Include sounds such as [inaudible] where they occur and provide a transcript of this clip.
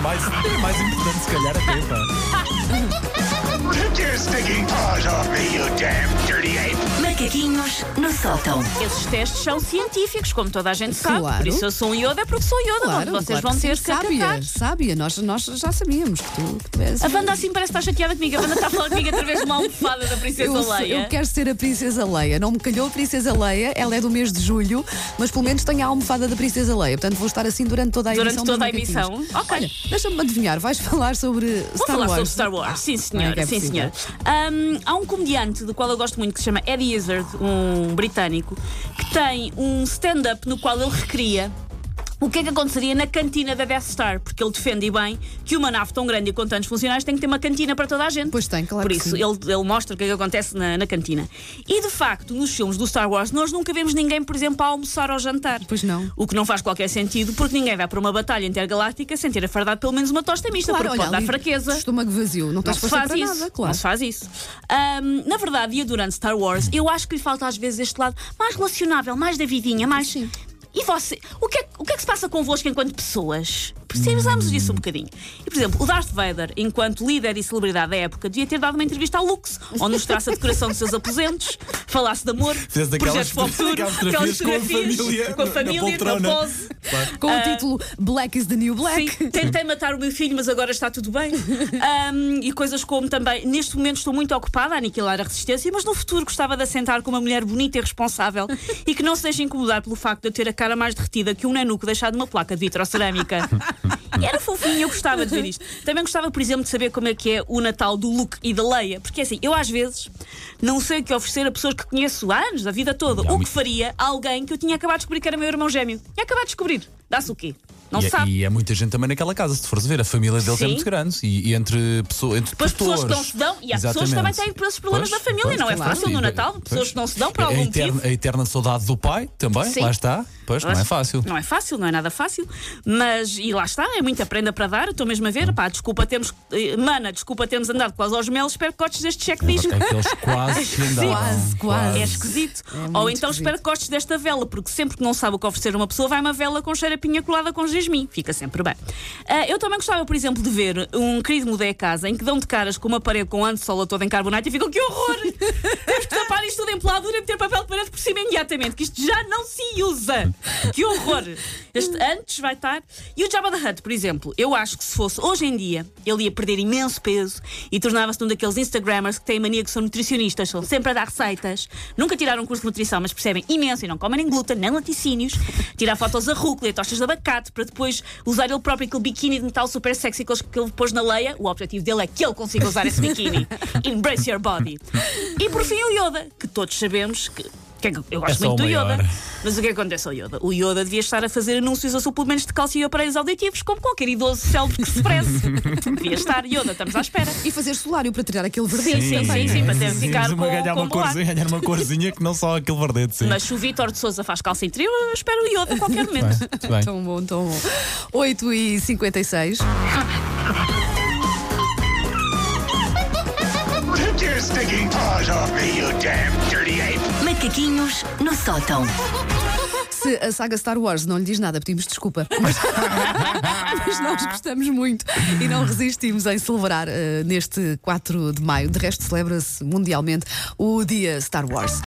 mais, é mais importante, se calhar, até, [laughs] paws off me, you damn dirty ape! Macaquinhos no sótão. Esses testes são científicos, como toda a gente sabe. Claro. Por isso eu sou um Yoda, é porque sou Yoda. Claro, vocês claro vão que ter sim. que sábia, acatar. sábia. Nós, nós já sabíamos que tu, que tu és. A Wanda assim parece que está chateada comigo. A Wanda está a falar comigo através de uma almofada da Princesa eu, Leia. eu quero ser a Princesa Leia. Não me calhou a Princesa Leia, ela é do mês de julho, mas pelo menos tenho a almofada da Princesa Leia. Portanto, vou estar assim durante toda a Durante emissão. toda dos a emissão. Ok. Olha, deixa-me adivinhar, vais falar sobre Vou Star falar Wars. sobre Star Wars, sim senhor, Como é sim senhor. Ahm, há um comediante do qual eu gosto muito que se chama Eddie Izzard, um britânico, que tem um stand-up no qual ele recria o que é que aconteceria na cantina da Death Star, porque ele defende bem que uma nave tão grande e com tantos funcionários tem que ter uma cantina para toda a gente. Pois tem, claro Por que isso, ele, ele mostra o que é que acontece na, na cantina. E de facto, nos filmes do Star Wars, nós nunca vemos ninguém, por exemplo, a almoçar ou jantar. Pois não. O que não faz qualquer sentido, porque ninguém vai para uma batalha intergaláctica sem ter afardado pelo menos uma tosta mista, porque pode dar fraqueza. Estômago vazio, não Não tens se força faz para isso. nada, claro. Não se faz isso. Ahm, na verdade, e durante Star Wars, eu acho que lhe falta às vezes este lado mais relacionável, mais da vidinha, mais. Sim. E você? O que, é, o que é que se passa convosco enquanto pessoas? Precisamos disso um bocadinho. E, por exemplo, o Darth Vader, enquanto líder e celebridade da época, devia ter dado uma entrevista ao Lux, onde mostrasse a decoração dos seus aposentos, falasse de amor, projetos para o futuro, aquelas fotografias com a família com a na- na na poltrona. Pose. Com o título Black is the New Black. Ah, Sim, tentei matar o meu filho, mas agora está tudo bem. [laughs] Ahm, e coisas como também, neste momento estou muito ocupada a aniquilar a resistência, mas no futuro gostava de assentar com uma mulher bonita e responsável e que não se deixe incomodar pelo facto de eu ter a cara mais derretida que um nanuco deixado numa placa de vitrocerâmica. [laughs] Era fofinho, eu gostava de ver isto. Também gostava, por exemplo, de saber como é que é o Natal do Luke e da Leia, porque assim, eu às vezes não sei o que oferecer a pessoas que conheço há anos, a vida toda. O que faria a alguém que eu tinha acabado de descobrir que era meu irmão gêmeo. Tinha acabado de descobrir. Dá-se o quê? Não E, se é- sabe. e é muita gente também naquela casa, se fores ver, a família deles Sim. é muito grande e, e entre, pessoa, entre Depois pessoas que não se dão, e há pessoas que Exatamente. também têm esses problemas Pois, da família, pois, não é claro. fácil no Natal, pois. pessoas que não se dão por a, algum eterna, motivo. a eterna saudade do pai também, Sim. lá está. Pois, não é fácil. Não é fácil, não é nada fácil, mas e lá está, é muita prenda para dar. Estou mesmo a ver, pá, desculpa termos, eh, mana, desculpa termos andado quase aos melos, espero que gostes deste cheque disco. Aqueles [laughs] quase. Quase, quase. É esquisito. muito Ou então esquisito. espero que gostes desta vela, porque sempre que não sabe o que oferecer a uma pessoa, vai uma vela com cheiro a pinha colada com jasmim. Fica sempre bem. Ah, eu também gostava, por exemplo, de ver um querido mudei a casa em que dão de caras com uma parede com antessola toda em carbonato e ficam que horror! [laughs] Temos que tapar isto tudo em peladura e meter papel de parede por cima imediatamente, que isto já não se usa. Que horror! Este antes vai estar. E o Jabba the Hutt, por exemplo, eu acho que se fosse hoje em dia, ele ia perder imenso peso e tornava-se um daqueles Instagrammers que têm mania que são nutricionistas, são sempre a dar receitas, nunca tiraram um curso de nutrição, mas percebem imenso e não comem nem glúten, nem laticínios, tirar fotos a rúcula e tostas de abacate para depois usar ele próprio aquele biquíni de metal super sexy que ele- pôs na leia. O objetivo dele é que ele consiga usar esse biquíni. [laughs] Embrace your body. E por fim o Yoda, que todos sabemos que. Que é que eu gosto É muito do Yoda. Mas o que acontece ao Yoda? O Yoda devia estar a fazer anúncios a suplementos de cálcio e aparelhos auditivos, como qualquer idoso célebre que se preze. [laughs] devia estar. Yoda, estamos à espera. E fazer solário para tirar aquele verdinho. Sim, sim, sim, para ter- ficar sim, com- ganhar, com uma corzinha, ganhar uma corzinha que não só aquele verdete, sim. Mas se o Vítor de Souza faz calça interior, eu espero o Yoda a qualquer momento. Bem, muito bem. Tão bom, tão bom. 8 e 56 stinking paws off me, you damn dirty ape! Macaquinhos no sótão. Se a saga Star Wars não lhe diz nada, pedimos desculpa. [laughs] Mas, mas nós gostamos muito e não resistimos em celebrar eh, neste 4 de maio. De resto, celebra-se mundialmente o dia Star Wars.